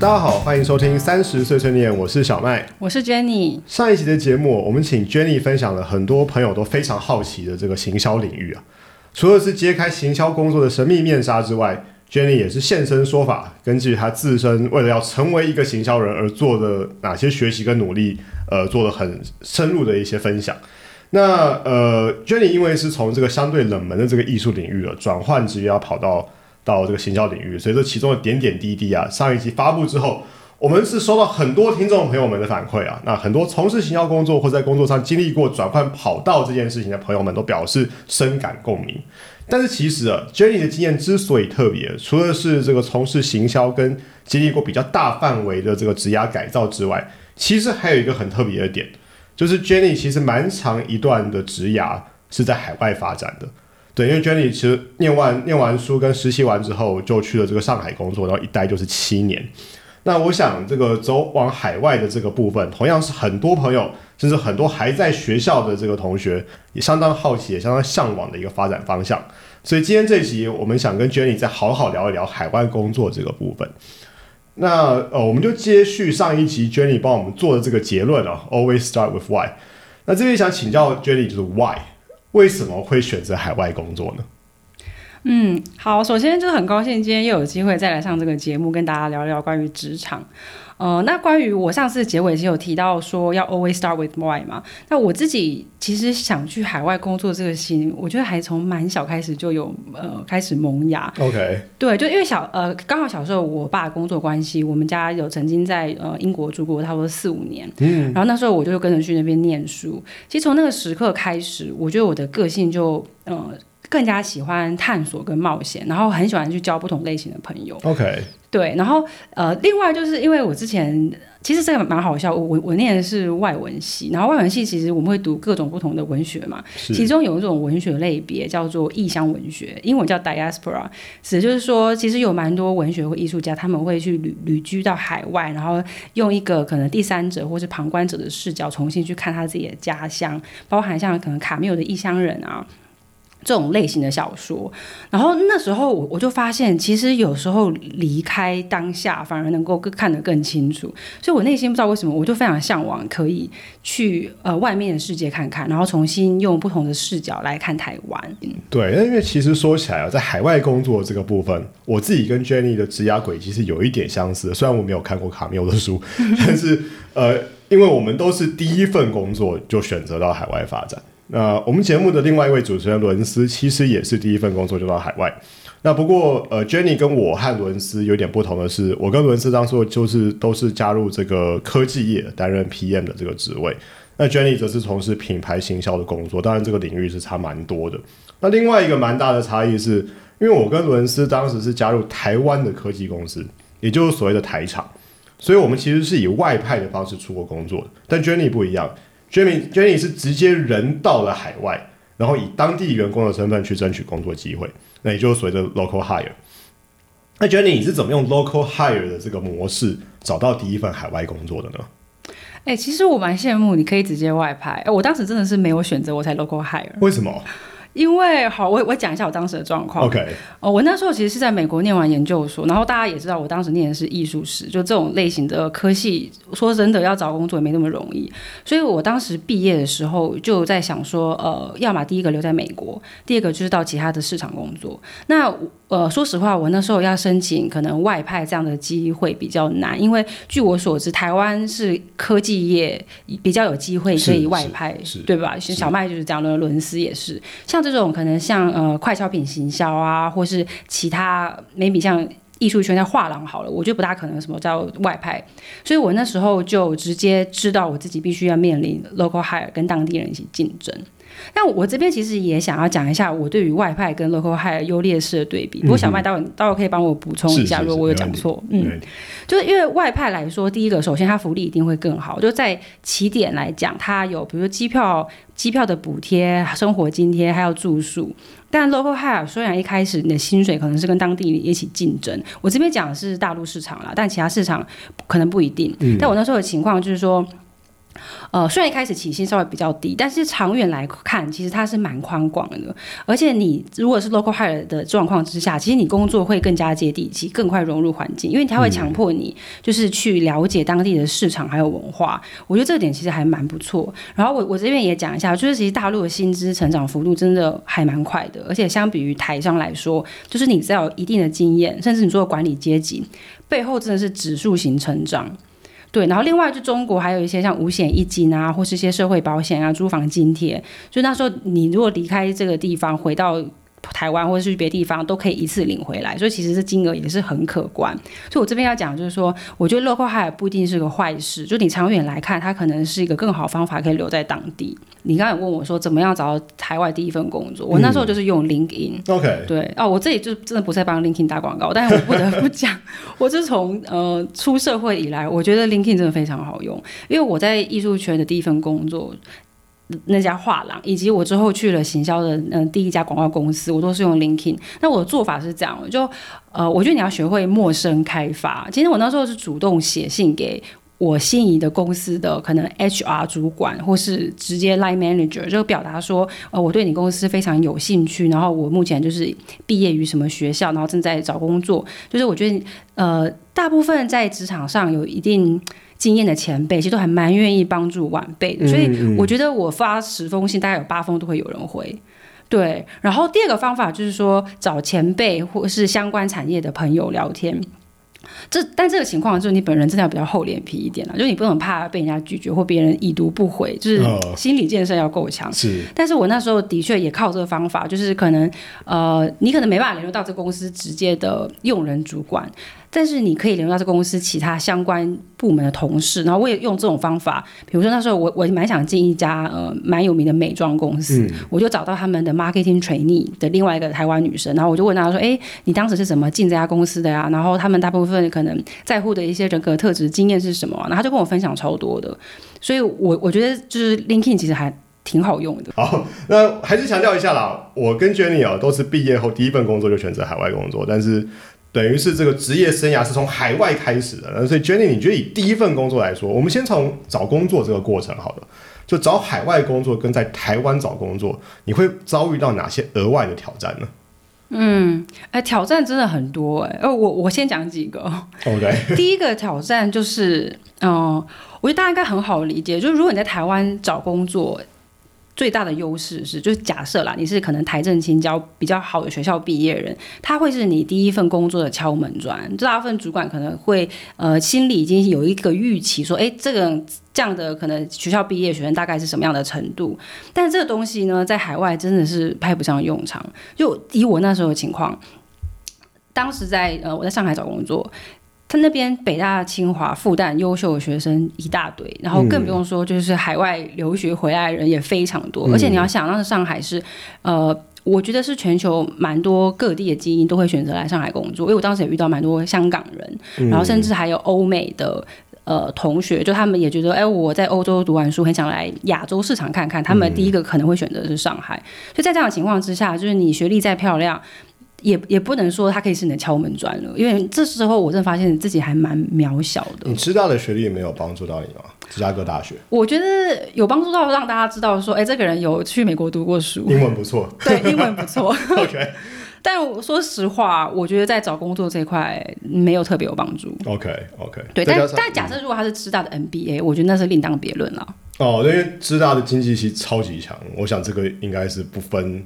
大家好，欢迎收听三十岁碎念，我是小麦。我是 Jenny。上一集的节目，我们请 Jenny 分享了很多朋友都非常好奇的这个行销领域啊。除了是揭开行销工作的神秘面纱之外，Jenny 也是现身说法，根据她自身为了要成为一个行销人而做的哪些学习跟努力，呃，做了很深入的一些分享。那呃，Jenny 因为是从这个相对冷门的这个艺术领域了，转换职业要跑到到这个行销领域，所以这其中的点点滴滴啊，上一集发布之后，我们是收到很多听众朋友们的反馈啊。那很多从事行销工作或在工作上经历过转换跑道这件事情的朋友们都表示深感共鸣。但是其实啊，Jenny 的经验之所以特别，除了是这个从事行销跟经历过比较大范围的这个职涯改造之外，其实还有一个很特别的点，就是 Jenny 其实蛮长一段的职涯是在海外发展的。对，因为 Jenny 其实念完念完书跟实习完之后，就去了这个上海工作，然后一待就是七年。那我想，这个走往海外的这个部分，同样是很多朋友，甚至很多还在学校的这个同学，也相当好奇，也相当向往的一个发展方向。所以今天这集，我们想跟 Jenny 再好好聊一聊海外工作这个部分。那呃，我们就接续上一集 Jenny 帮我们做的这个结论啊，Always start with why。那这边想请教 Jenny，就是 Why？为什么会选择海外工作呢？嗯，好，首先就很高兴今天又有机会再来上这个节目，跟大家聊聊关于职场。呃，那关于我上次结尾其实有提到说要 always start with why 嘛，那我自己其实想去海外工作这个心，我觉得还从蛮小开始就有呃开始萌芽。OK，对，就因为小呃刚好小时候我爸工作关系，我们家有曾经在呃英国住过差不多四五年，嗯，然后那时候我就跟着去那边念书。其实从那个时刻开始，我觉得我的个性就呃。更加喜欢探索跟冒险，然后很喜欢去交不同类型的朋友。OK，对，然后呃，另外就是因为我之前其实这个蛮好笑，我我我念的是外文系，然后外文系其实我们会读各种不同的文学嘛，其中有一种文学类别叫做异乡文学，英文叫 diaspora，指就是说其实有蛮多文学或艺术家他们会去旅旅居到海外，然后用一个可能第三者或是旁观者的视角重新去看他自己的家乡，包含像可能卡缪的《异乡人》啊。这种类型的小说，然后那时候我我就发现，其实有时候离开当下，反而能够更看得更清楚。所以我内心不知道为什么，我就非常向往可以去呃外面的世界看看，然后重新用不同的视角来看台湾。对，因为其实说起来啊，在海外工作这个部分，我自己跟 Jenny 的职涯轨迹是有一点相似的。虽然我没有看过卡缪的书，但是呃，因为我们都是第一份工作就选择到海外发展。那我们节目的另外一位主持人伦斯，其实也是第一份工作就到海外。那不过，呃，Jenny 跟我和伦斯有点不同的是，我跟伦斯当初就是都是加入这个科技业担任 PM 的这个职位。那 Jenny 则是从事品牌行销的工作，当然这个领域是差蛮多的。那另外一个蛮大的差异是，因为我跟伦斯当时是加入台湾的科技公司，也就是所谓的台厂，所以我们其实是以外派的方式出国工作的。但 Jenny 不一样。Jenny Jenny 是直接人到了海外，然后以当地员工的身份去争取工作机会，那也就是所谓的 local hire。那 Jenny 你是怎么用 local hire 的这个模式找到第一份海外工作的呢？哎，其实我蛮羡慕你可以直接外派，哎，我当时真的是没有选择，我才 local hire。为什么？因为好，我我讲一下我当时的状况。OK，哦，我那时候其实是在美国念完研究所，然后大家也知道，我当时念的是艺术史，就这种类型的科系，说真的要找工作也没那么容易。所以我当时毕业的时候就在想说，呃，要么第一个留在美国，第二个就是到其他的市场工作。那呃，说实话，我那时候要申请可能外派这样的机会比较难，因为据我所知，台湾是科技业比较有机会可以外派，对吧？小麦就是这样的，伦斯也是像。这种可能像呃快消品行销啊，或是其他 maybe 像艺术圈在画廊好了，我觉得不大可能什么叫外派，所以我那时候就直接知道我自己必须要面临 local hire 跟当地人一起竞争。那我这边其实也想要讲一下我对于外派跟 local hire 优劣势的对比。不过小麦待会待会可以帮我补充一下，如果我有讲错，嗯，就是因为外派来说，第一个首先它福利一定会更好，就在起点来讲，它有比如说机票、机票的补贴、生活津贴，还有住宿。但 local hire 虽然一开始你的薪水可能是跟当地一起竞争，我这边讲的是大陆市场啦，但其他市场可能不一定。但我那时候的情况就是说。呃，虽然一开始起薪稍微比较低，但是长远来看，其实它是蛮宽广的。而且你如果是 local hire 的状况之下，其实你工作会更加接地气，更快融入环境，因为它会强迫你就是去了解当地的市场还有文化。我觉得这点其实还蛮不错。然后我我这边也讲一下，就是其实大陆的薪资成长幅度真的还蛮快的，而且相比于台商来说，就是你只要有一定的经验，甚至你做管理阶级，背后真的是指数型成长。对，然后另外就中国还有一些像五险一金啊，或是一些社会保险啊、租房津贴，就那时候你如果离开这个地方回到。台湾或者是别的地方都可以一次领回来，所以其实这金额也是很可观。所以我这边要讲就是说，我觉得 local hire 不一定是个坏事，就你长远来看，它可能是一个更好方法，可以留在当地。你刚才问我说怎么样找到台湾第一份工作，我那时候就是用 LinkedIn。OK，对哦，我这里就真的不在帮 LinkedIn 打广告，但是我不得不讲，我是从呃出社会以来，我觉得 LinkedIn 真的非常好用，因为我在艺术圈的第一份工作。那家画廊，以及我之后去了行销的嗯第一家广告公司，我都是用 l i n k i n。那我的做法是这样，就呃，我觉得你要学会陌生开发。其实我那时候是主动写信给我心仪的公司的可能 HR 主管，或是直接 Line Manager，就表达说，呃，我对你公司非常有兴趣，然后我目前就是毕业于什么学校，然后正在找工作。就是我觉得呃，大部分在职场上有一定。经验的前辈其实都还蛮愿意帮助晚辈的，所以我觉得我发十封信，大概有八封都会有人回。对，然后第二个方法就是说找前辈或是相关产业的朋友聊天。这但这个情况就是你本人真的要比较厚脸皮一点了，就你不能怕被人家拒绝或别人已读不回，就是心理建设要够强。是，但是我那时候的确也靠这个方法，就是可能呃，你可能没办法联络到这公司直接的用人主管。但是你可以联络到这公司其他相关部门的同事，然后我也用这种方法，比如说那时候我我蛮想进一家呃蛮有名的美妆公司，我就找到他们的 marketing trainee 的另外一个台湾女生，然后我就问她说，哎，你当时是怎么进这家公司的呀？然后他们大部分可能在乎的一些人格特质、经验是什么？然后她就跟我分享超多的，所以我我觉得就是 LinkedIn 其实还挺好用的。好，那还是强调一下啦，我跟 Jenny 啊都是毕业后第一份工作就选择海外工作，但是。等于是这个职业生涯是从海外开始的，所以 Jenny，你觉得以第一份工作来说，我们先从找工作这个过程好了，就找海外工作跟在台湾找工作，你会遭遇到哪些额外的挑战呢？嗯，哎，挑战真的很多哎，呃，我我先讲几个。OK，第一个挑战就是，嗯，我觉得大家应该很好理解，就是如果你在台湾找工作。最大的优势是，就是假设啦，你是可能台政青交比较好的学校毕业人，他会是你第一份工作的敲门砖。这大部分主管可能会呃心里已经有一个预期，说，哎，这个这样的可能学校毕业学生大概是什么样的程度？但这个东西呢，在海外真的是派不上用场。就以我那时候的情况，当时在呃我在上海找工作。他那边北大、清华、复旦优秀的学生一大堆，然后更不用说就是海外留学回来的人也非常多。而且你要想，当时上海是，呃，我觉得是全球蛮多各地的精英都会选择来上海工作。因为我当时也遇到蛮多香港人，然后甚至还有欧美的呃同学，就他们也觉得，哎，我在欧洲读完书，很想来亚洲市场看看。他们第一个可能会选择是上海。所以在这样的情况之下，就是你学历再漂亮。也也不能说他可以是你的敲门砖了，因为这时候我真的发现自己还蛮渺小的。你知道的学历没有帮助到你吗？芝加哥大学，我觉得有帮助到让大家知道说，哎，这个人有去美国读过书，英文不错，对，英文不错。OK，但我说实话，我觉得在找工作这一块没有特别有帮助。OK，OK，对，但但假设如果他是知大的 MBA，我觉得那是另当别论了。哦，因为知大的经济系超级强，我想这个应该是不分。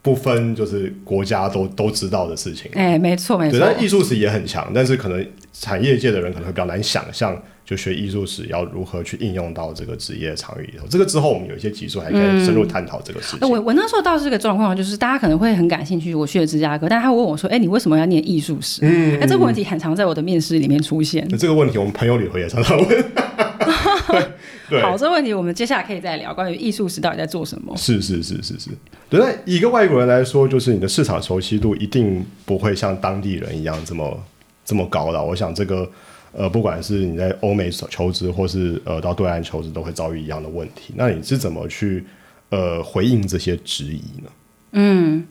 不分就是国家都都知道的事情，哎，没错没错。但艺术史也很强，但是可能产业界的人可能会比较难想象，就学艺术史要如何去应用到这个职业场域里头。这个之后我们有一些集数还可以深入探讨这个事情。我我那时候倒是个状况，就是大家可能会很感兴趣，我去了芝加哥，但他问我说：“哎，你为什么要念艺术史？”嗯，哎，这个问题很常在我的面试里面出现。那这个问题我们朋友里头也常常问。好，这个问题我们接下来可以再聊，关于艺术史到底在做什么？是是是是是，对。那一个外国人来说，就是你的市场熟悉度一定不会像当地人一样这么这么高了。我想这个呃，不管是你在欧美求职，或是呃到对岸求职，都会遭遇一样的问题。那你是怎么去呃回应这些质疑呢？嗯。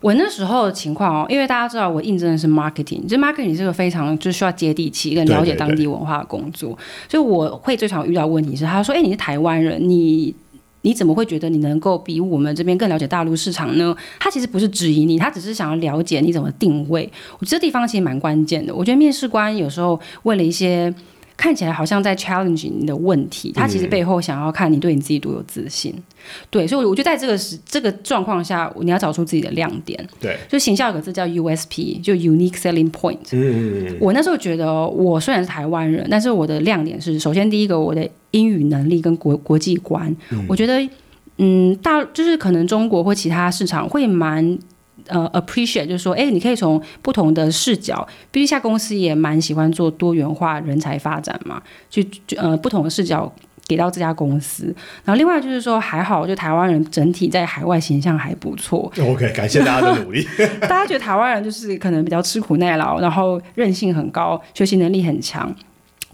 我那时候的情况哦，因为大家知道我应征的是 marketing，就 marketing 是个非常就需要接地气跟了解当地文化的工作，所以我会最常遇到问题是，他说：“哎，你是台湾人，你你怎么会觉得你能够比我们这边更了解大陆市场呢？”他其实不是质疑你，他只是想要了解你怎么定位。我这地方其实蛮关键的。我觉得面试官有时候为了一些。看起来好像在 challenge 你的问题，他其实背后想要看你对你自己多有自信。对，所以我觉得在这个时这个状况下，你要找出自己的亮点。对，就形象有个字叫 USP，就 unique selling point。嗯嗯嗯。我那时候觉得，我虽然是台湾人，但是我的亮点是，首先第一个，我的英语能力跟国国际观，我觉得，嗯，大就是可能中国或其他市场会蛮。呃，appreciate 就是说，哎，你可以从不同的视角，毕竟下公司也蛮喜欢做多元化人才发展嘛，去呃不同的视角给到这家公司。然后另外就是说，还好，就台湾人整体在海外形象还不错。OK，感谢大家的努力。大家觉得台湾人就是可能比较吃苦耐劳，然后韧性很高，学习能力很强。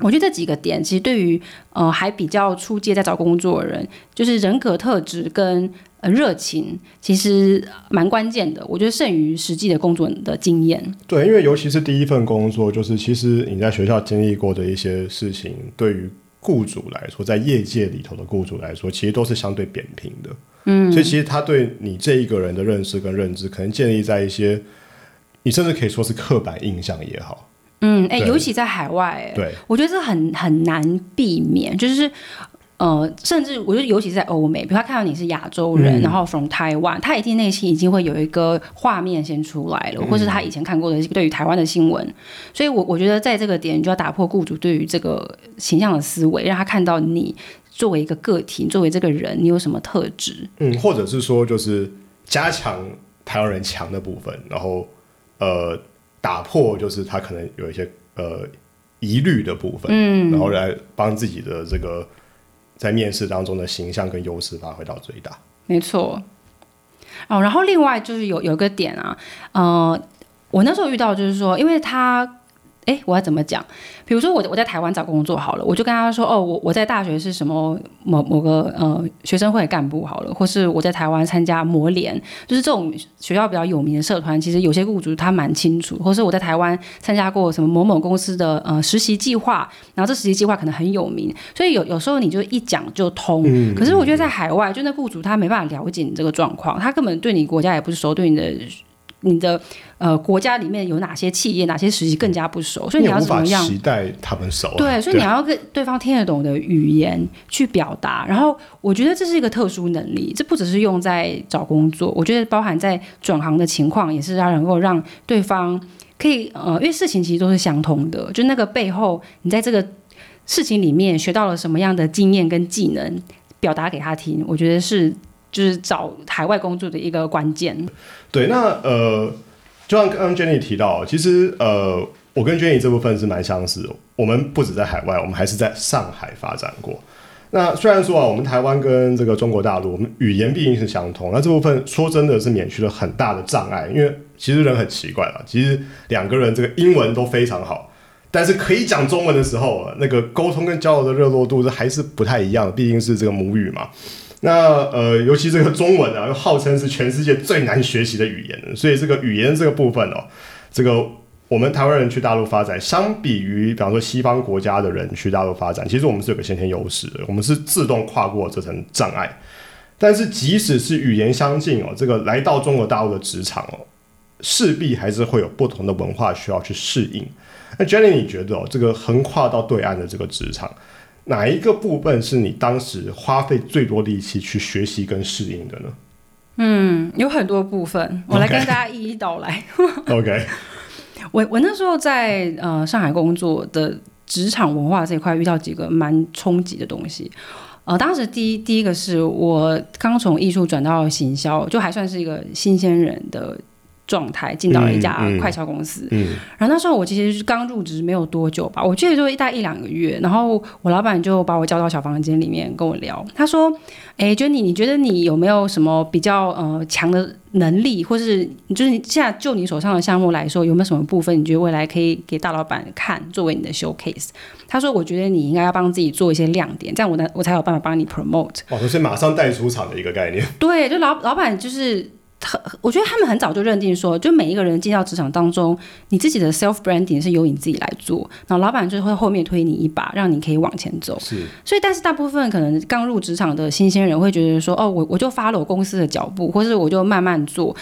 我觉得这几个点其实对于呃还比较初阶在找工作的人，就是人格特质跟。呃，热情其实蛮关键的，我觉得胜于实际的工作的经验。对，因为尤其是第一份工作，就是其实你在学校经历过的一些事情，对于雇主来说，在业界里头的雇主来说，其实都是相对扁平的。嗯，所以其实他对你这一个人的认识跟认知，可能建立在一些，你甚至可以说是刻板印象也好。嗯，哎，尤其在海外，对，我觉得这很很难避免，就是。呃，甚至我觉得，尤其是在欧美，比如他看到你是亚洲人，然后 from Taiwan，他一定内心已经会有一个画面先出来了，或是他以前看过的对于台湾的新闻。所以，我我觉得在这个点，你就要打破雇主对于这个形象的思维，让他看到你作为一个个体，作为这个人，你有什么特质。嗯，或者是说，就是加强台湾人强的部分，然后呃，打破就是他可能有一些呃疑虑的部分，嗯，然后来帮自己的这个。在面试当中的形象跟优势发挥到最大，没错。哦，然后另外就是有有一个点啊，呃，我那时候遇到就是说，因为他。哎，我要怎么讲？比如说，我我在台湾找工作好了，我就跟他说：“哦，我我在大学是什么某某个呃学生会干部好了，或是我在台湾参加模联，就是这种学校比较有名的社团。其实有些雇主他蛮清楚，或是我在台湾参加过什么某某公司的呃实习计划，然后这实习计划可能很有名，所以有有时候你就一讲就通。可是我觉得在海外，就那雇主他没办法了解你这个状况，他根本对你国家也不是熟，对你的。”你的呃国家里面有哪些企业，哪些实习更加不熟，所以你要怎么样期待他们熟？对，所以你要跟对方听得懂的语言去表达。然后我觉得这是一个特殊能力，这不只是用在找工作，我觉得包含在转行的情况，也是要能够让对方可以呃，因为事情其实都是相通的，就那个背后你在这个事情里面学到了什么样的经验跟技能，表达给他听，我觉得是。就是找海外工作的一个关键。对，那呃，就像刚刚 Jenny 提到，其实呃，我跟 Jenny 这部分是蛮相似的。我们不止在海外，我们还是在上海发展过。那虽然说啊，我们台湾跟这个中国大陆，我们语言毕竟是相通，那这部分说真的是免去了很大的障碍。因为其实人很奇怪啊，其实两个人这个英文都非常好，但是可以讲中文的时候，那个沟通跟交流的热络度是还是不太一样，毕竟是这个母语嘛。那呃，尤其这个中文啊，又号称是全世界最难学习的语言，所以这个语言这个部分哦，这个我们台湾人去大陆发展，相比于比方说西方国家的人去大陆发展，其实我们是有个先天优势的，我们是自动跨过这层障碍。但是即使是语言相近哦，这个来到中国大陆的职场哦，势必还是会有不同的文化需要去适应。那 Jenny，你觉得哦，这个横跨到对岸的这个职场？哪一个部分是你当时花费最多力气去学习跟适应的呢？嗯，有很多部分，我来跟大家一一道来。OK，我我那时候在呃上海工作的职场文化这一块遇到几个蛮冲击的东西。呃，当时第一第一个是我刚从艺术转到行销，就还算是一个新鲜人的。状态进到了一家快销公司，嗯然后那时候我其实是刚入职没有多久吧，我记得就大概一两个月，然后我老板就把我叫到小房间里面跟我聊，他说：“哎，Jenny，你觉得你有没有什么比较呃强的能力，或是就是你现在就你手上的项目来说，有没有什么部分你觉得未来可以给大老板看，作为你的 showcase？” 他说：“我觉得你应该要帮自己做一些亮点，这样我才我才有办法帮你 promote。”哦，就是马上带出场的一个概念。对，就老老板就是。我觉得他们很早就认定说，就每一个人进到职场当中，你自己的 self branding 是由你自己来做，然后老板就会后面推你一把，让你可以往前走。是，所以但是大部分可能刚入职场的新鲜人会觉得说，哦，我我就 follow 公司的脚步，或是我就慢慢做，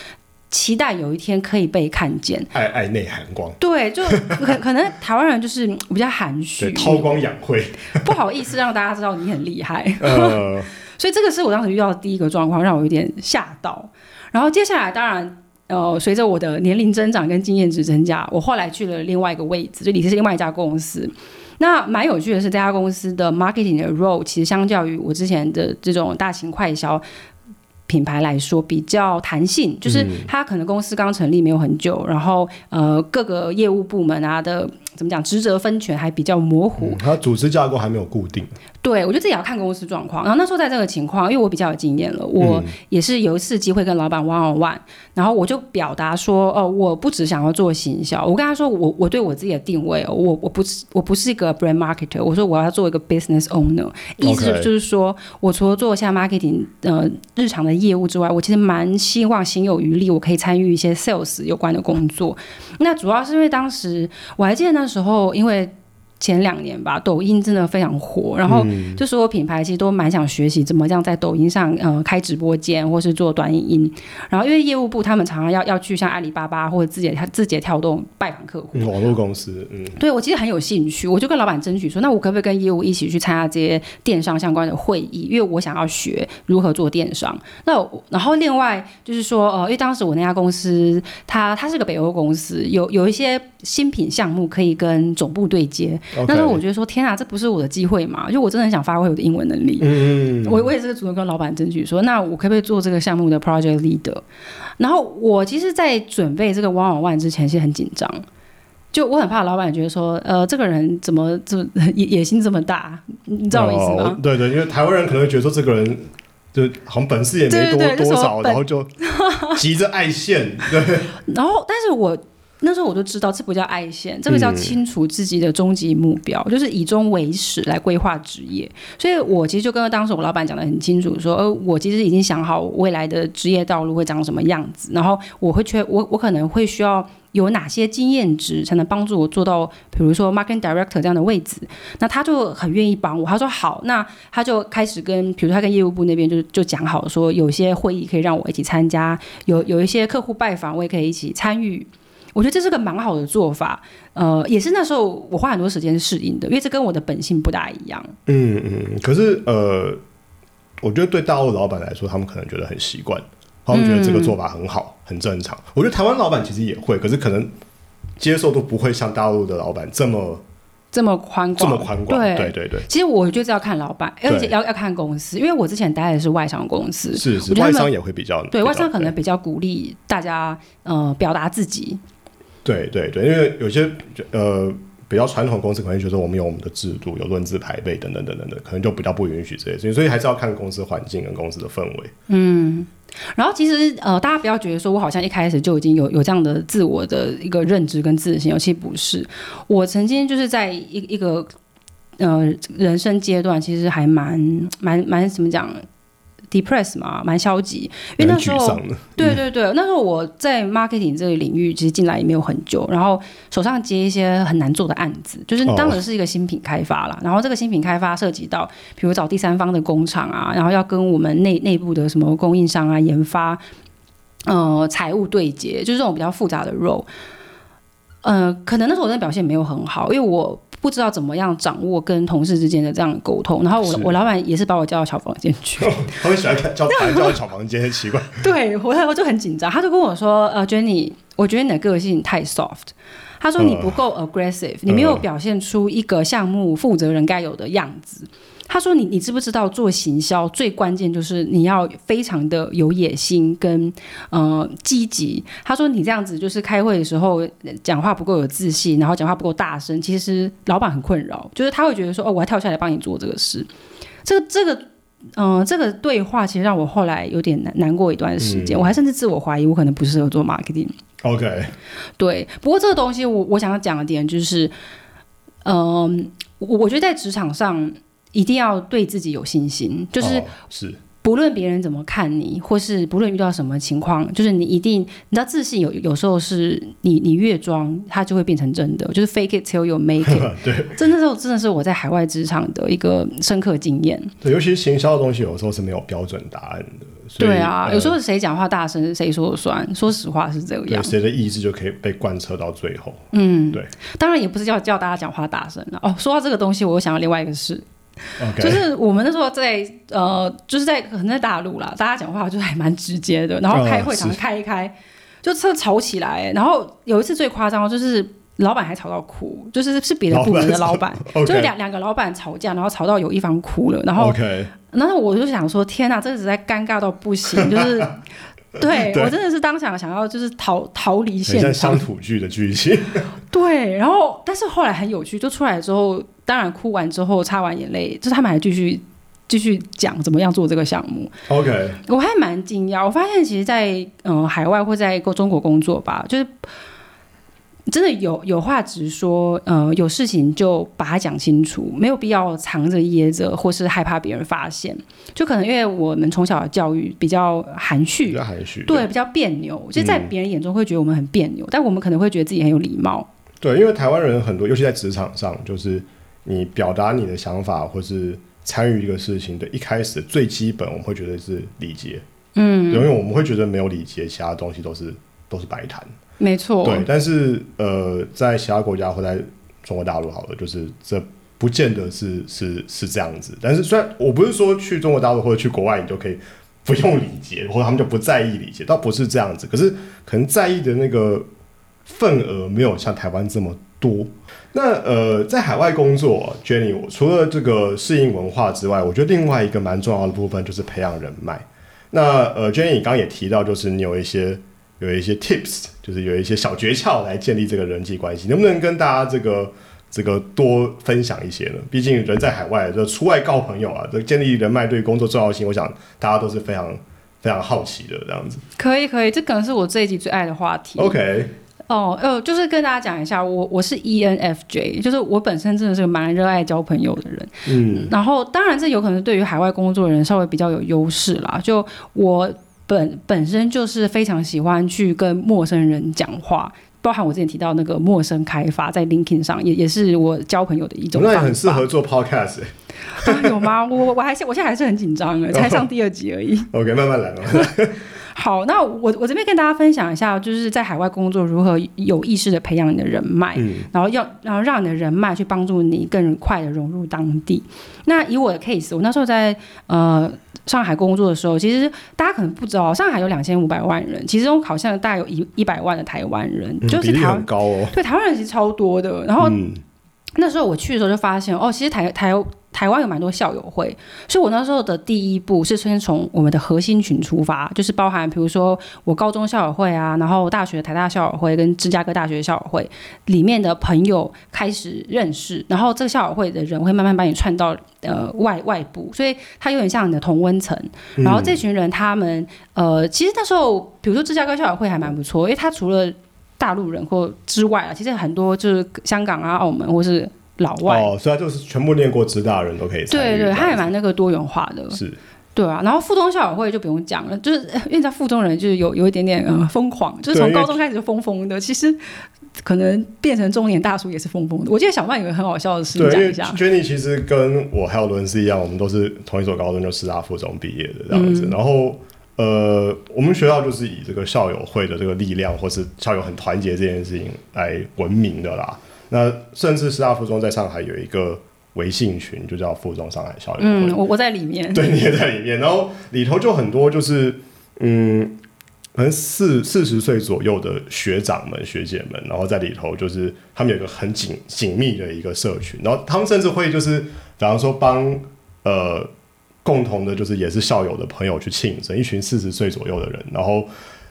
期待有一天可以被看见。爱爱内涵光，对，就可可能台湾人就是比较含 蓄对，，韬光养晦。不好意思让大家知道你很厉害。呃，所以这个是我当时遇到的第一个状况，让我有点吓到。然后接下来，当然，呃，随着我的年龄增长跟经验值增加，我后来去了另外一个位置，就你是另外一家公司。那蛮有趣的是，这家公司的 marketing 的 role 其实相较于我之前的这种大型快销品牌来说比较弹性，就是它可能公司刚成立没有很久，然后呃各个业务部门啊的怎么讲职责分权还比较模糊，嗯它组织架构还没有固定。对，我觉得这也要看公司状况。然后那时候在这个情况，因为我比较有经验了，我也是有一次机会跟老板 one on one，然后我就表达说，哦，我不只想要做行销，我跟他说，我我对我自己的定位，哦我我不是我不是一个 brand marketer，我说我要做一个 business owner，意思就是说我除了做下 marketing 呃日常的业务之外，我其实蛮希望心有余力，我可以参与一些 sales 有关的工作。那主要是因为当时我还记得那时候，因为前两年吧，抖音真的非常火，然后就所有品牌其实都蛮想学习怎么样在抖音上呃开直播间或是做短影音。然后因为业务部他们常常要要去像阿里巴巴或者字节字节跳动拜访客户，嗯，网络公司，嗯，对我其实很有兴趣，我就跟老板争取说，那我可不可以跟业务一起去参加这些电商相关的会议？因为我想要学如何做电商。那然后另外就是说，呃，因为当时我那家公司它它是个北欧公司，有有一些新品项目可以跟总部对接。那时候我觉得说，天啊，这不是我的机会嘛？就我真的很想发挥我的英文能力。嗯，我我也是主动跟老板争取说，那我可不可以做这个项目的 project leader？然后我其实，在准备这个 one on one 之前，其实很紧张。就我很怕老板觉得说，呃，这个人怎么这么野野心这么大？你你知道我意思吗？哦对对，因为台湾人可能会觉得说这个人就好像本事也没多多少，然后就急着爱现，对，然后，但是我那时候我就知道，这不叫爱线，这个叫清楚自己的终极目标，就是以终为始来规划职业。所以我其实就跟当时我老板讲的很清楚，说，呃，我其实已经想好未来的职业道路会长什么样子，然后我会缺我我可能会需要。有哪些经验值才能帮助我做到，比如说 marketing director 这样的位置？那他就很愿意帮我。他说好，那他就开始跟，比如说他跟业务部那边就就讲好说，有些会议可以让我一起参加，有有一些客户拜访我也可以一起参与。我觉得这是个蛮好的做法，呃，也是那时候我花很多时间适应的，因为这跟我的本性不大一样。嗯嗯，可是呃，我觉得对大陆老板来说，他们可能觉得很习惯，他们觉得这个做法很好，很正常。我觉得台湾老板其实也会，可是可能接受度不会像大陆的老板这么这么宽广这广，么宽广。对对对对，其实我觉得要看老板，而且要要看公司，因为我之前待的是外商公司，是是，外商也会比较对外商可能比较鼓励大家呃表达自己，对对对，因为有些呃比较传统公司可能觉得我们有我们的制度，有论资排辈等等等等的，可能就比较不允许这些事情，所以还是要看公司环境跟公司的氛围。嗯然后其实呃，大家不要觉得说我好像一开始就已经有有这样的自我的一个认知跟自信，尤其不是。我曾经就是在一一个呃人生阶段，其实还蛮蛮蛮怎么讲，depress 嘛，蛮消极，因为那时候对对对，那时候我在 marketing 这个领域其实进来也没有很久，然后手上接一些很难做的案子，就是哦当时是一个新品开发啦，然后这个新品开发涉及到，比如找第三方的工厂啊，然后要跟我们内内部的什么供应商啊、研发、呃财务对接，就是这种比较复杂的 role。呃，可能那时候我的表现没有很好，因为我不知道怎么样掌握跟同事之间的这样的沟通，然后我我老板也是把我叫到小房间去，他们喜欢看叫叫到小房间，很奇怪。对我我就很紧张，他就跟我说，呃，Jenny，我觉得你的个性太 soft。他说你不够 aggressive，、你没有表现出一个项目负责人该有的样子。他说你你知不知道做行销最关键就是你要非常的有野心跟呃积极。他说你这样子就是开会的时候讲话不够有自信，然后讲话不够大声，其实老板很困扰，就是他会觉得说哦，我要跳下来帮你做这个事。这个这个嗯、这个对话其实让我后来有点难难过一段时间，我还甚至自我怀疑我可能不适合做 marketing。OK，对，不过这个东西我我想要讲的点就是，嗯、我我觉得在职场上一定要对自己有信心，就是哦是不论别人怎么看你，或是不论遇到什么情况，就是你一定，你知道自信有有时候是你你越装，它就会变成真的，就是 fake it till you make it。对，真的是真的是我在海外职场的一个深刻经验。对，尤其是行销的东西，有时候是没有标准答案的。对啊，呃有时候谁讲话大声，谁说了算。说实话是这对样。谁的意志就可以被贯彻到最后。嗯，对。当然也不是叫叫大家讲话大声了。哦，说到这个东西，我又想到另外一个事就是我们那时候在呃，就是在可能在大陆啦，大家讲话就还蛮直接的，然后开会哦场是开一开，就车吵起来，然后有一次最夸张，就是老板还吵到哭，就是是别的部门的老板 就是两两个老板吵架，然后吵到有一方哭了，然后 OK，然后我就想说，天哪，这个实在尴尬到不行，就是。对对。我真的是当场想要就是逃逃离现很像场乡，土剧的剧情。对，然后但是后来很有趣，就出来之后，当然哭完之后擦完眼泪，就是他们还继续继续讲怎么样做这个项目，OK，我还蛮惊讶，我发现其实在，呃海外或在中国工作吧，就是真的有有话直说，呃有事情就把它讲清楚，没有必要藏着掖着，或是害怕别人发现。就可能因为我们从小的教育比较含蓄比蓄，较含蓄。对，比较别扭，就在嗯别人眼中会觉得我们很别扭，但我们可能会觉得自己很有礼貌。对，因为台湾人很多，尤其在职场上，就是你表达你的想法或是参与一个事情的一开始最基本，我们会觉得是礼节。嗯，因为我们会觉得没有礼节，其他东西都是都是白谈。没错，对，但是呃，在其他国家或在中国大陆好了，就是这不见得是是是这样子。但是虽然我不是说去中国大陆或者去国外你就可以不用礼节，或者他们就不在意礼节，倒不是这样子。可是可能在意的那个份额没有像台湾这么多。那呃，在海外工作，Jenny，我除了这个适应文化之外，我觉得另外一个蛮重要的部分就是培养人脉。那呃，Jenny，你刚刚也提到，就是你有一些有一些 tips，就是有一些小诀窍来建立这个人际关系，能不能跟大家这个这个多分享一些呢？毕竟人在海外，这出外告朋友啊，这建立人脉对工作重要性，我想大家都是非常非常好奇的这样子。可以可以，这可能是我这一集最爱的话题。OK，哦，呃，就是跟大家讲一下，我我是 E ENFJ，就是我本身真的是个蛮热爱交朋友的人。嗯，然后，当然这有可能对于海外工作的人稍微比较有优势啦。就我本本身就是非常喜欢去跟陌生人讲话，包含我之前提到那个陌生开发，在 LinkedIn 上也也是我交朋友的一种方法。那也很适合做 podcast 欸、啊有吗？我我还是我现在还是很紧张哎，才上第二集而已。OK，慢慢来，慢慢来。好，那我我这边跟大家分享一下，就是在海外工作如何有意识的培养你的人脉，嗯然后要然后让你的人脉去帮助你更快的融入当地。那以我的 case，我那时候在呃上海工作的时候，其实大家可能不知道，上海有两千五百万人，其中好像大概有一一百万的台湾人，嗯就是台湾很高哦。对台湾人其实超多的。然后嗯那时候我去的时候就发现，哦，其实台台台湾有蛮多校友会，所以我那时候的第一步是先从我们的核心群出发，就是包含比如说我高中校友会啊，然后大学台大校友会跟芝加哥大学校友会里面的朋友开始认识，然后这个校友会的人会慢慢把你串到呃外外部，所以它有点像你的同温层。然后这群人他们呃，其实那时候比如说芝加哥校友会还蛮不错，因为它除了大陆人或之外啊，其实很多就是香港啊、澳门或是老外。哦，所以他就是全部念过职大的人都可以参与对对，他也蛮那个多元化的，是对啊。然后附中校友会就不用讲了，就是呃 因为在附中人就是有有一点点呃疯狂，就是从高中开始就疯疯的，其实可能变成中年大叔也是疯疯的。我记得小曼有个很好笑的事，对，因为讲一下。Jenny 其实跟我还有伦斯一样，我们都是同一所高中，就师大附中毕业的这样子。嗯然后呃，我们学校就是以这个校友会的这个力量，或是校友很团结这件事情来闻名的啦。那甚至师大附中在上海有一个微信群，就叫附中上海校友会。嗯，我我在里面。对，你也在里面，然后里头就很多就是嗯，可能四四十岁左右的学长们、学姐们，然后在里头就是他们有一个很紧紧密的一个社群，然后他们甚至会就是，比方说帮呃共同的，就是也是校友的朋友去庆生，一群四十岁左右的人，然后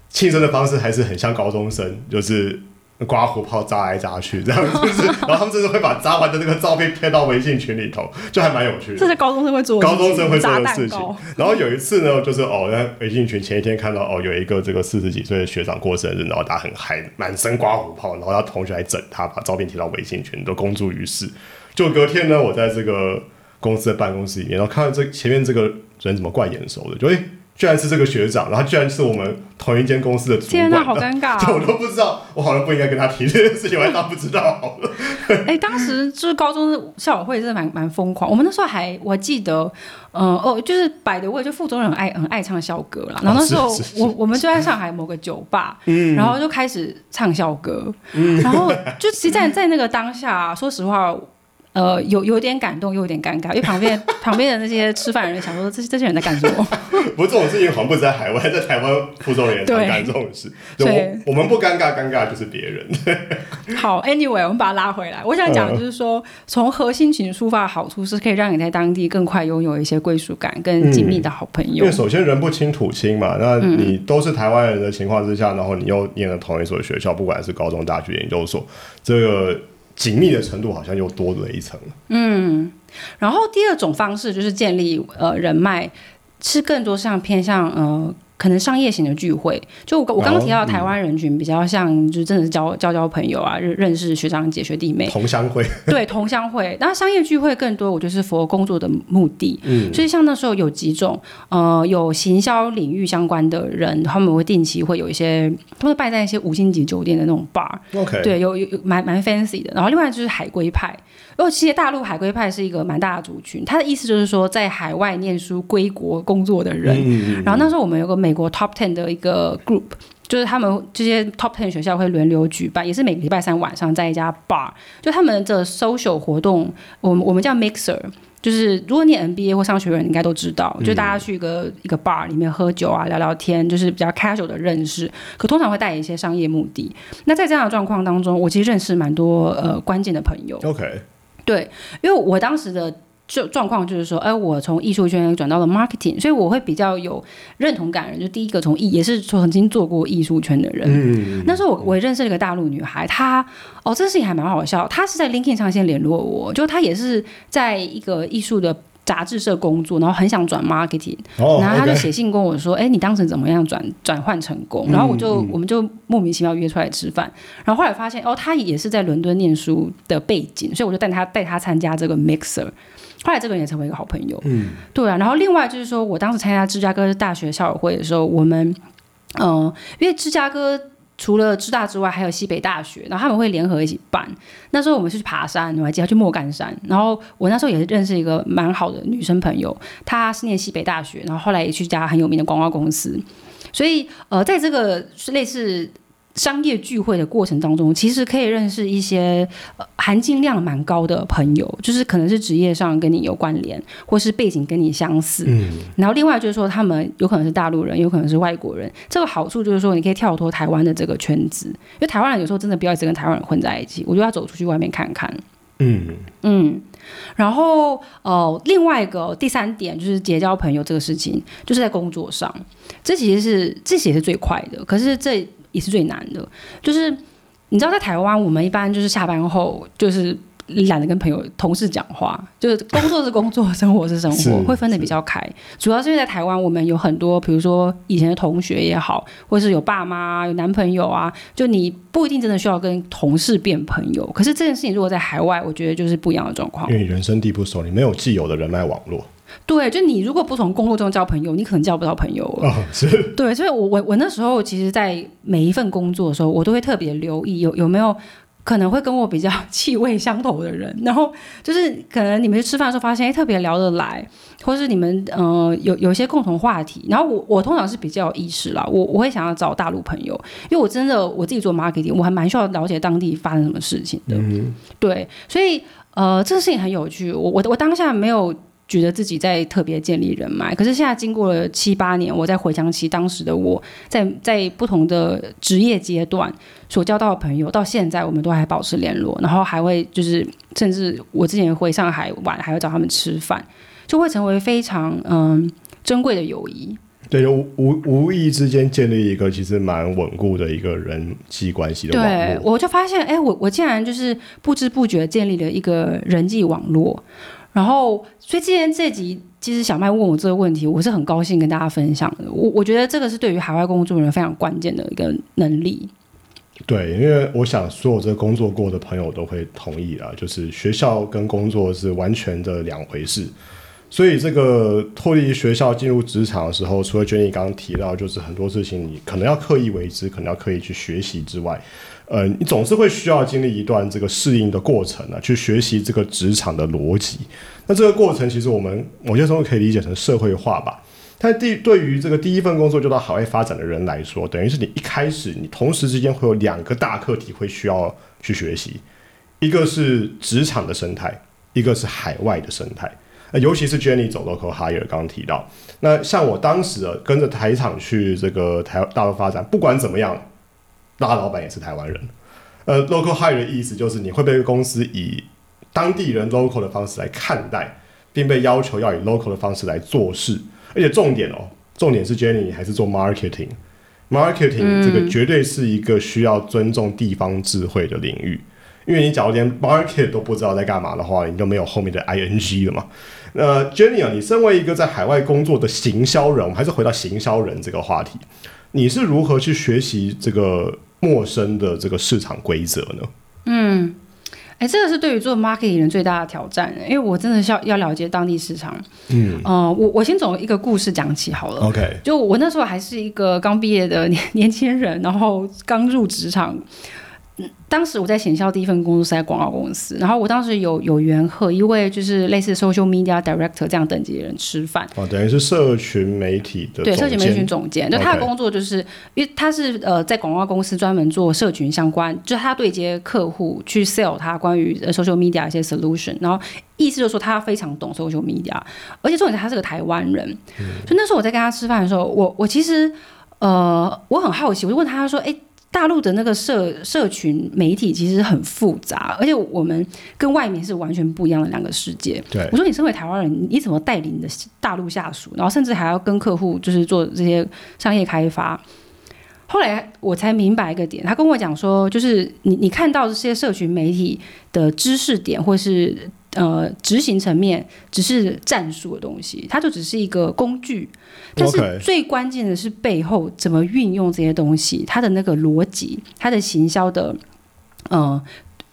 庆生的方式还是很像高中生，就是。刮胡泡扎来扎去，这样就是，然后他们就是会把扎完的那个照片贴到微信群里头，就还蛮有趣的。这是高中生会做高中生会做的事情。。然后有一次呢，就是哦，在微信群前一天看到哦，有一个这个四十几岁的学长过生日，然后大家很嗨，满身刮胡泡，然后他同学还整他，把照片贴到微信群，都公诸于世。就隔天呢，我在这个公司的办公室里面，然后看到这前面这个人怎么怪眼熟的，就诶。居然是这个学长，然后居然是我们同一间公司的主管，天哪，好尴尬、啊我都不知道，我好像不应该跟他提这件事情，我还当不知道好了。哎、当时就是高中的校友会真的蛮蛮疯狂，我们那时候还我记得，呃哦，就是摆的位，就副总很爱很爱唱校歌啦。然后那时候我我们就在上海某个酒吧，嗯然后就开始唱校歌，然后就其实在在那个当下，说实话。呃，有有点感动，又有点尴尬，因为旁边旁边的那些吃饭的人想说，这这些人在干什么？不过这种事情好像不止在海外，在台湾副总也常对干这种事。对我我们不尴尬，尴尬就是别人。好，Anyway，我们把它拉回来。我想讲的就是说，从核心群出发的好处是可以让你在当地更快拥有一些归属感跟紧密的好朋友。因为首先人不亲土亲嘛，那你都是台湾人的情况之下，然后你又念了同一所学校，不管是高中、大学、研究所，这个紧密的程度好像又多了一层。嗯然后第二种方式就是建立呃人脉，是更多像偏向呃。可能商业型的聚会，就我我刚刚提到的台湾人群比较像，就是真的是交交交朋友啊，认认识学长姐、学弟妹，同乡会，对 同乡会。那商业聚会更多，我就是符合工作的目的。嗯，所以像那时候有几种，呃，有行销领域相关的人，他们会定期会有一些，他们会拜在一些五星级酒店的那种 bar，OK，对，有有有蛮蛮 fancy 的。然后另外就是海归派，然后其实大陆海归派是一个蛮大的族群，他的意思就是说在海外念书归国工作的人。嗯，然后那时候我们有个美国 top ten 的一个 group。就是他们这些 top ten 学校会轮流举办，也是每个礼拜三晚上在一家 bar，就他们的 social 活动，我们我们叫 mixer，就是如果你 MBA 或商学院，应该都知道，就大家去一个、一个 bar 里面喝酒啊、聊聊天，就是比较 casual 的认识，可通常会带一些商业目的。那在这样的状况当中，我其实认识蛮多呃关键的朋友，OK，对，因为我当时的就状况就是说，哎，我从艺术圈转到了 marketing，所以我会比较有认同感人。就第一个从艺也是曾经做过艺术圈的人。嗯，那时候我我也认识了一个大陆女孩，她哦，这事情还蛮好笑。她是在 LinkedIn 上先联络我，就她也是在一个艺术的杂志社工作，然后很想转 marketing，哦，然后他就写信跟我说：“哎、你当时怎么样转转换成功？”然后我就、我们就莫名其妙约出来吃饭，然后后来发现哦，他也是在伦敦念书的背景，所以我就带他带他参加这个 mixer。后来这个人也成为一个好朋友，嗯，对啊。然后另外就是说我当时参加芝加哥大学校友会的时候，我们嗯、呃因为芝加哥除了芝大之外，还有西北大学，然后他们会联合一起办。那时候我们是去爬山，我还记得去莫干山。然后我那时候也认识一个蛮好的女生朋友，她是念西北大学，然后后来也去一家很有名的广告公司。所以呃，在这个类似商业聚会的过程当中，其实可以认识一些、呃、含金量蛮高的朋友，就是可能是职业上跟你有关联，或是背景跟你相似。嗯，然后另外就是说，他们有可能是大陆人，有可能是外国人。这个好处就是说，你可以跳脱台湾的这个圈子，因为台湾人有时候真的不要一直跟台湾人混在一起，我就要走出去外面看看。嗯，嗯，然后呃，另外一个第三点就是结交朋友这个事情，就是在工作上，这其实是这其实是最快的，可是这也是最难的。就是你知道，在台湾，我们一般就是下班后就是懒得跟朋友、同事讲话，就是工作是工作，生活是生活，会分得比较开。主要是因为在台湾，我们有很多，比如说以前的同学也好，或是有爸妈、有男朋友啊，就你不一定真的需要跟同事变朋友。可是这件事情如果在海外，我觉得就是不一样的状况因。为你人生地不熟，你没有既有的人脉网络。对，就你如果不从工作中交朋友，你可能交不到朋友了。哦，是，对，所以我我我那时候其实，在每一份工作的时候，我都会特别留意有有没有可能会跟我比较 气味相投的人，然后就是可能你们去吃饭的时候发现，哎，特别聊得来，或是你们呃有有一些共同话题，然后我我通常是比较有意识啦，我我会想要找大陆朋友，因为我真的我自己做 marketing，我还蛮需要了解当地发生什么事情的，嗯，对，所以呃，这个事情很有趣。我我我当下没有觉得自己在特别建立人脉，可是现在经过了七八年，我在回想起当时的我在在不同的职业阶段所交到的朋友，到现在我们都还保持联络，然后还会就是甚至我之前回上海玩，还会找他们吃饭，就会成为非常嗯珍贵的友谊。对，就无无无意之间建立一个其实蛮稳固的一个人际关系的网对，我就发现，哎，我我竟然就是不知不觉建立了一个人际网络，然后，所以今天这集其实小麦问我这个问题，我是很高兴跟大家分享的。我我觉得这个是对于海外工作人非常关键的一个能力。对，因为我想所有这工作过的朋友都会同意啊，就是学校跟工作是完全的两回事。所以这个脱离学校进入职场的时候，除了 Jenny 刚刚提到，就是很多事情你可能要刻意为之，可能要刻意去学习之外，呃，你总是会需要经历一段这个适应的过程啊，去学习这个职场的逻辑。那这个过程其实我们某些时候可以理解成社会化吧。但第对于这个第一份工作就到海外发展的人来说，等于是你一开始你同时之间会有两个大课题会需要去学习，一个是职场的生态，一个是海外的生态。呃，尤其是 Jenny 走 local hire，刚刚提到，那像我当时啊跟着台厂去这个台大陆发展，不管怎么样，大老板也是台湾人。呃，local hire 的意思就是你会被公司以当地人 local 的方式来看待，并被要求要以 local 的方式来做事。而且重点哦，重点是 Jenny 还是做 marketing，marketing 这个绝对是一个需要尊重地方智慧的领域。因为你假如连 market 都不知道在干嘛的话，你就没有后面的 ing 了嘛。那 Jenny 啊，你身为一个在海外工作的行销人，我们还是回到行销人这个话题，你是如何去学习这个陌生的这个市场规则呢？嗯，哎，这个是对于做 marketing 人最大的挑战，因为我真的是要要了解当地市场。嗯，呃，我我先从一个故事讲起好了。OK，就我那时候还是一个刚毕业的年 年轻人，然后刚入职场。当时我在显校第一份工作是在广告公司，然后我当时有有缘和一位就是类似 social media director 这样等级的人吃饭，哦，等于是社群媒体的对社群媒体总监，就他的工作就是因为他是呃在广告公司专门做社群相关，就是他对接客户去 sell 他关于 social media 一些 solution，然后意思就是说他非常懂 social media，而且重点是他是个台湾人，所以那时候我在跟他吃饭的时候，我我其实呃我很好奇，我就问他说，哎。大陆的那个社社群媒体其实很复杂，而且我们跟外面是完全不一样的两个世界。对，我说你身为台湾人，你怎么带领你的大陆下属，然后甚至还要跟客户就是做这些商业开发？后来我才明白一个点，他跟我讲说，就是你你看到这些社群媒体的知识点，或是。呃，执行层面只是战术的东西，它就只是一个工具。但是最关键的是背后怎么运用这些东西，它的那个逻辑，它的行销的呃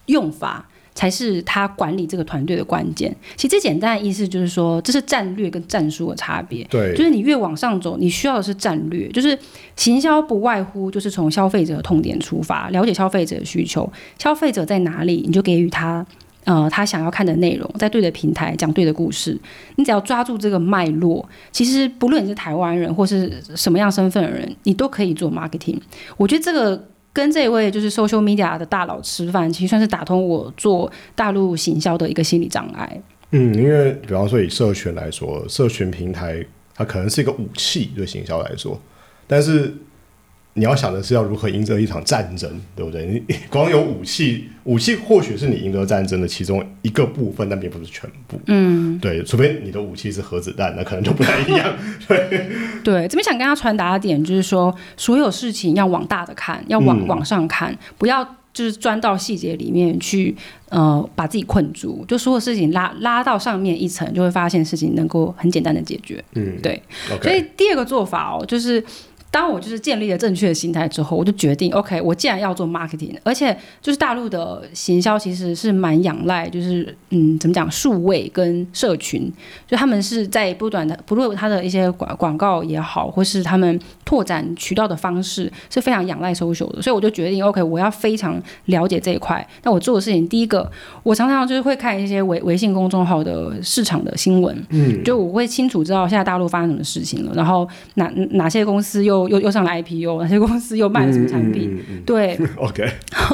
用法，才是他管理这个团队的关键。其实最简单的意思就是说，这是战略跟战术的差别。对，就是你越往上走，你需要的是战略。就是行销不外乎就是从消费者痛点出发，了解消费者的需求，消费者在哪里，你就给予他。呃，他想要看的内容，在对的平台讲对的故事，你只要抓住这个脉络，其实不论你是台湾人或是什么样身份的人，你都可以做 marketing。我觉得这个跟这位就是 social media 的大佬吃饭，其实算是打通我做大陆行销的一个心理障碍。嗯，因为比方说以社群来说，社群平台它可能是一个武器，对行销来说，但是。你要想的是要如何赢得一场战争，对不对？你 光有武器，武器或许是你赢得战争的其中一个部分，但并不是全部。嗯，对，除非你的武器是核子弹，那可能就不太一样。对，对，这边想跟他传达的点就是说，所有事情要往大的看，要往往上看，不要就是钻到细节里面去，呃，把自己困住。就所有事情拉拉到上面一层，就会发现事情能够很简单的解决。嗯，对。所以第二个做法哦，就是。当我就是建立了正确的心态之后，我就决定，OK，我既然要做 marketing，而且就是大陆的行销其实是蛮仰赖，就是嗯，怎么讲，数位跟社群，就他们是在不断的，不论他的一些广广告也好，或是他们拓展渠道的方式是非常仰赖 social 的，所以我就决定，OK，我要非常了解这一块。那我做的事情，第一个，我常常就是会看一些微微信公众号的市场的新闻，嗯，就我会清楚知道现在大陆发生什么事情了，然后哪哪些公司又又又又上了 IPO，哪些公司又卖了什么产品？对，OK，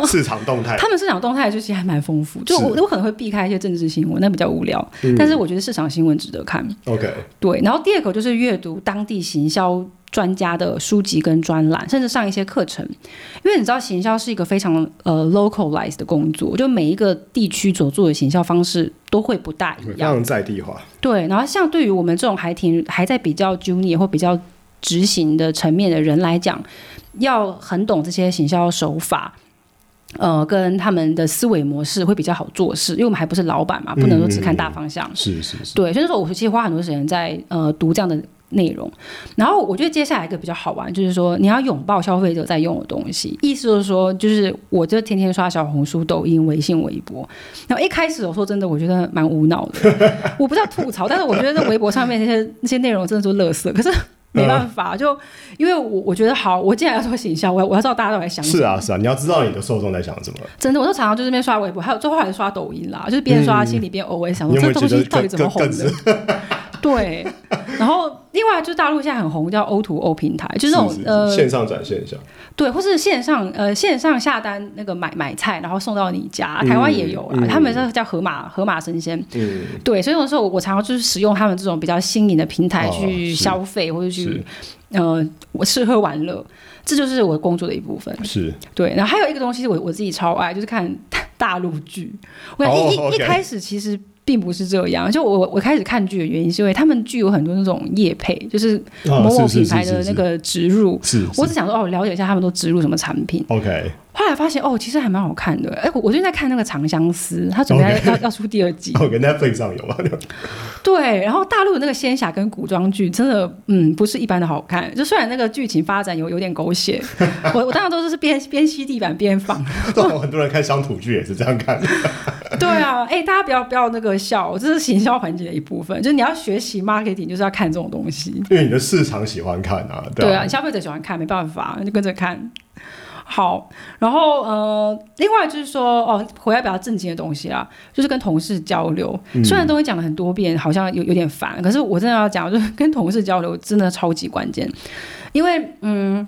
市场动态，他们市场动态就其实还蛮丰富。就我我可能会避开一些政治新闻，那比较无聊。但是我觉得市场新闻值得看。OK，对。然后第二个就是阅读当地行销专家的书籍跟专栏，甚至上一些课程。因为你知道，行销是一个非常呃 localized 的工作，就每一个地区所做的行销方式都会不大一样，非常在地化。对。然后像对于我们这种还挺还在比较 junior 或比较执行的层面的人来讲，要很懂这些行销手法，呃，跟他们的思维模式会比较好做事，因为我们还不是老板嘛，不能说只看大方向。是是是。对，所以说，我其实花很多时间在呃读这样的内容。然后我觉得接下来一个比较好玩，就是说你要拥抱消费者在用的东西，意思就是说，就是我就天天刷小红书、抖音、微信、微博。然后一开始我说真的，我觉得蛮无脑的，我不知道吐槽，但是我觉得在微博上面那些那些内容真的是垃圾。可是 没办法，就因为我我觉得好，我既然要做形象，我我要知道大家都在想什么。是啊是啊，你要知道你的受众在想什么。真的，我都常常就这边刷微博，还有最后还是刷抖音啦，就是边刷心里边偶尔想说这东西到底怎么红的？对，然后另外就是大陆现在很红叫 O to O 平台，就是那种呃线上展现一下，对，或是线上呃线上下单那个买买菜，然后送到你家，台湾也有啊，嗯。他们是叫盒马盒马生鲜。嗯，对，所以有时候我我常常就是使用他们这种比较新颖的平台哦去消费，或者去是。呃我吃喝玩乐，这就是我工作的一部分。是。对，然后还有一个东西我我自己超爱，就是看大陆剧。我想一、哦一开始其实并不是这样，就我我开始看剧的原因是因为他们剧有很多那种业配，就是啊某某品牌的那个植入。是，我是只想说哦，了解一下他们都植入什么产品。OK，后来发现哦，其实还蛮好看的。哎，我我最近在看那个《长相思》，它准备要要要出第二季。哦，跟 Netflix 上有吧？对，然后大陆的那个仙侠跟古装剧真的，嗯，不是一般的好看。就虽然那个剧情发展有有点狗血，我我当然都是边边吸地板边放。对 很多人看乡土剧也是这样看的。对啊，哎、大家不要不要那个笑，这是行销环节的一部分。就是你要学习 marketing，就是要看这种东西。因为你的市场喜欢看啊，对啊，啊你，消费者喜欢看，没办法，你就跟着看。好，然后呃，另外就是说，哦，回来比较正经的东西啦，就是跟同事交流。虽然东西讲了很多遍，好像有有点烦，可是我真的要讲，就是跟同事交流真的超级关键，因为嗯。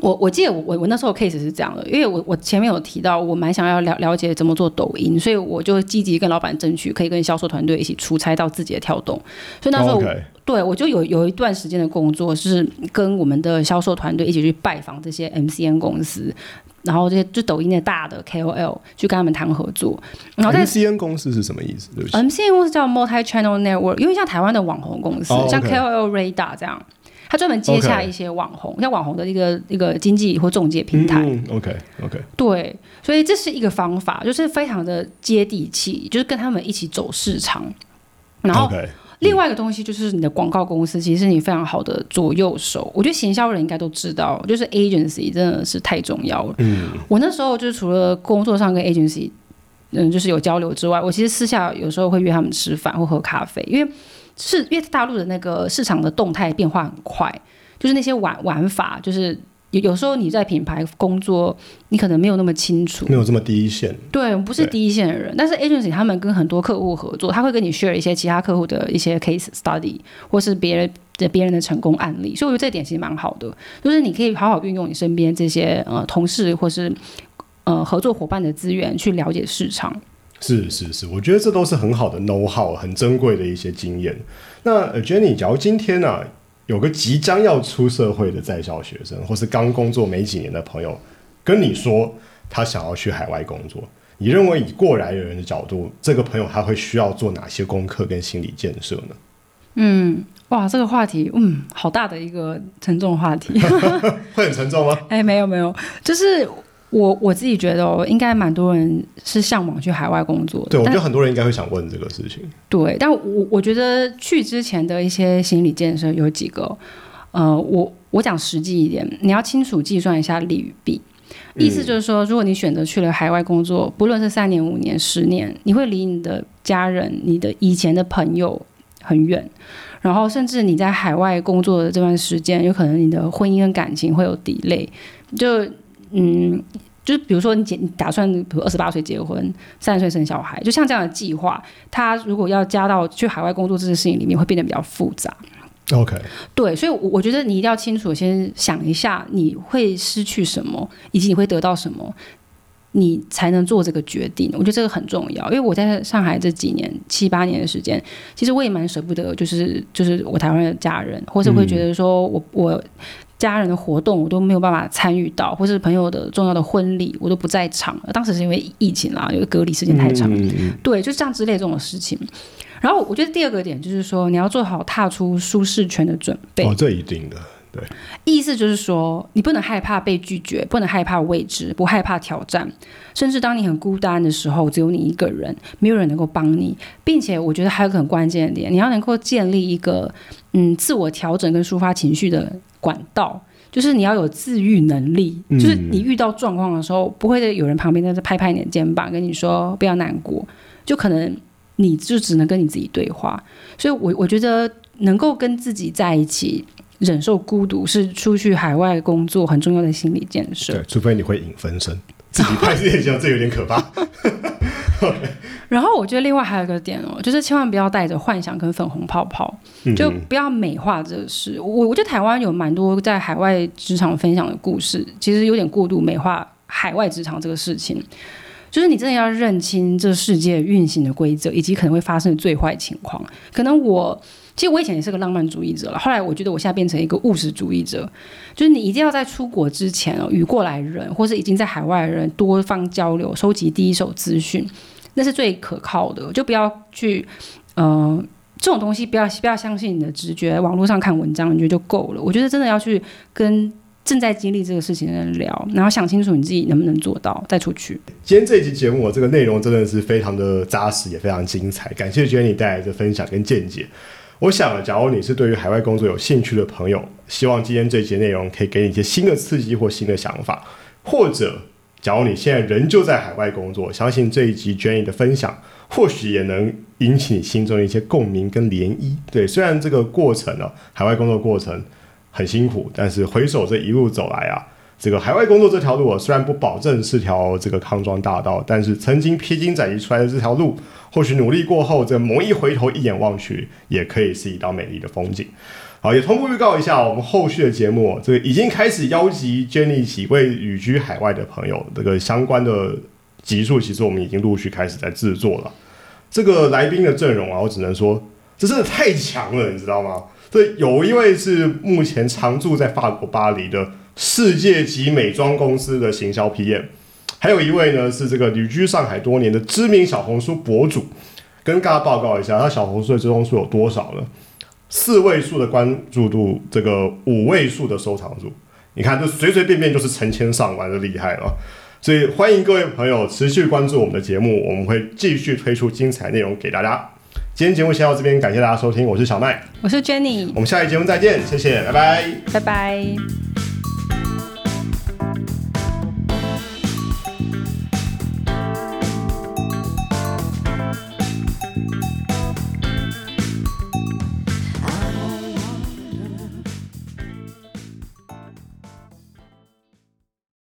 我我记得我我我那时候 case 是这样的，因为我我前面有提到，我蛮想要了了解怎么做抖音，所以我就积极跟老板争取可以跟销售团队一起出差到字节跳动，所以那时候对，我就有有一段时间的工作是跟我们的销售团队一起去拜访这些 MCN 公司，然后这些就抖音的大的 KOL 去跟他们谈合作，然后在 MCN 公司是什么意思？对不起。MCN 公司叫 Multi Channel Network，因为像台湾的网红公司，哦像 OK KOL Radar 这样，他专门接洽一些网红像网红的一个一个经纪或中介平台。嗯，OK OK，对，所以这是一个方法，就是非常的接地气，就是跟他们一起走市场，然后另外一个东西就是你的广告公司，其实是你非常好的左右手。我觉得行销人应该都知道，就是 agency 真的是太重要了。嗯，我那时候就是除了工作上跟 agency，嗯，就是有交流之外，我其实私下有时候会约他们吃饭或喝咖啡，因为是因为大陆的那个市场的动态变化很快，就是那些玩玩法，就是有有时候你在品牌工作，你可能没有那么清楚。没有这么第一线。对，不是第一线的人，但是 agency 他们跟很多客户合作，他会跟你 share 一些其他客户的一些 case study，或是别人的别人的成功案例，所以我觉得这点其实蛮好的，就是你可以好好运用你身边这些呃同事或是呃合作伙伴的资源去了解市场。是是是，我觉得这都是很好的 know how，很珍贵的一些经验。那呃 Jenny，假如今天呢、有个即将要出社会的在校学生，或是刚工作没几年的朋友，跟你说他想要去海外工作，你认为以过来人的角度，这个朋友他会需要做哪些功课跟心理建设呢？嗯，哇，这个话题，嗯，好大的一个沉重话题。会很沉重吗？哎，没有没有，就是我我自己觉得哦，应该蛮多人是向往去海外工作的。对，我觉得很多人应该会想问这个事情。对，但我我觉得去之前的一些心理建设有几个，呃，我我讲实际一点，你要清楚计算一下利与弊。意思就是说，如果你选择去了海外工作，不论是三年、五年、十年，你会离你的家人、你的以前的朋友很远，然后甚至你在海外工作的这段时间，有可能你的婚姻跟感情会有 delay。就嗯，就是比如说你结你打算，比如二十八岁结婚，三十岁生小孩，就像这样的计划，他如果要加到去海外工作这件事情里面，会变得比较复杂。OK，对，所以我，我觉得你一定要清楚，先想一下你会失去什么，以及你会得到什么，你才能做这个决定。我觉得这个很重要，因为我在上海这几年七八年的时间，其实我也蛮舍不得，就是就是我台湾的家人，或是会觉得说我我家人的活动我都没有办法参与到，或是朋友的重要的婚礼我都不在场。当时是因为疫情啦，因为隔离时间太长，嗯嗯对，就这样之类这种事情。然后我觉得第二个点就是说，你要做好踏出舒适圈的准备。哦，这一定的。对，意思就是说，你不能害怕被拒绝，不能害怕未知，不害怕挑战，甚至当你很孤单的时候，只有你一个人，没有人能够帮你，并且我觉得还有个很关键的点，你要能够建立一个嗯自我调整跟抒发情绪的管道。就是你要有自愈能力，就是你遇到状况的时候，不会有人旁边在这拍拍你的肩膀，跟你说不要难过，就可能你就只能跟你自己对话。所以，我我觉得能够跟自己在一起，忍受孤独，是出去海外工作很重要的心理建设。对，除非你会引分身，自己拍 自己这有点可怕。然后我觉得另外还有一个点哦，就是千万不要带着幻想跟粉红泡泡，就不要美化这个事。我我觉得台湾有蛮多在海外职场分享的故事，其实有点过度美化海外职场这个事情。就是你真的要认清这世界运行的规则，以及可能会发生的最坏情况。可能我其实我以前也是个浪漫主义者了，后来我觉得我现在变成一个务实主义者。就是你一定要在出国之前哦，与过来人或是已经在海外的人多方交流，收集第一手资讯。那是最可靠的，就不要去，呃，这种东西不要不要相信你的直觉，网络上看文章你觉得就够了。我觉得真的要去跟正在经历这个事情的人聊，然后想清楚你自己能不能做到，再出去。今天这一集节目，我这个内容真的是非常的扎实，也非常精彩。感谢 Jenny 带来的分享跟见解。我想，假如你是对于海外工作有兴趣的朋友，希望今天这一节内容可以给你一些新的刺激或新的想法，或者。假如你现在仍旧在海外工作，相信这一集专业的分享，或许也能引起你心中的一些共鸣跟涟漪。对，虽然这个过程呢，海外工作过程很辛苦，但是回首这一路走来啊，这个海外工作这条路，虽然不保证是条这个康庄大道，但是曾经披荆斩棘出来的这条路，或许努力过后，这猛一回头，一眼望去，也可以是一道美丽的风景。好，也同步预告一下，我们后续的节目，这个已经开始邀集 Jenny 几位旅居海外的朋友，这个相关的集数，其实我们已经陆续开始在制作了。这个来宾的阵容啊，我只能说，这真的太强了，你知道吗？这有一位是目前常驻在法国巴黎的世界级美妆公司的行销 PM，还有一位呢是这个旅居上海多年的知名小红书博主。跟大家报告一下，他小红书的追踪数有多少呢？四位数的关注度，这个五位数的收藏数，你看，就随随便便就是成千上万，的厉害了。所以欢迎各位朋友持续关注我们的节目，我们会继续推出精彩内容给大家。今天节目先到这边，感谢大家收听，我是小麦，我是 Jenny，我们下一节目再见，谢谢，拜拜，拜拜。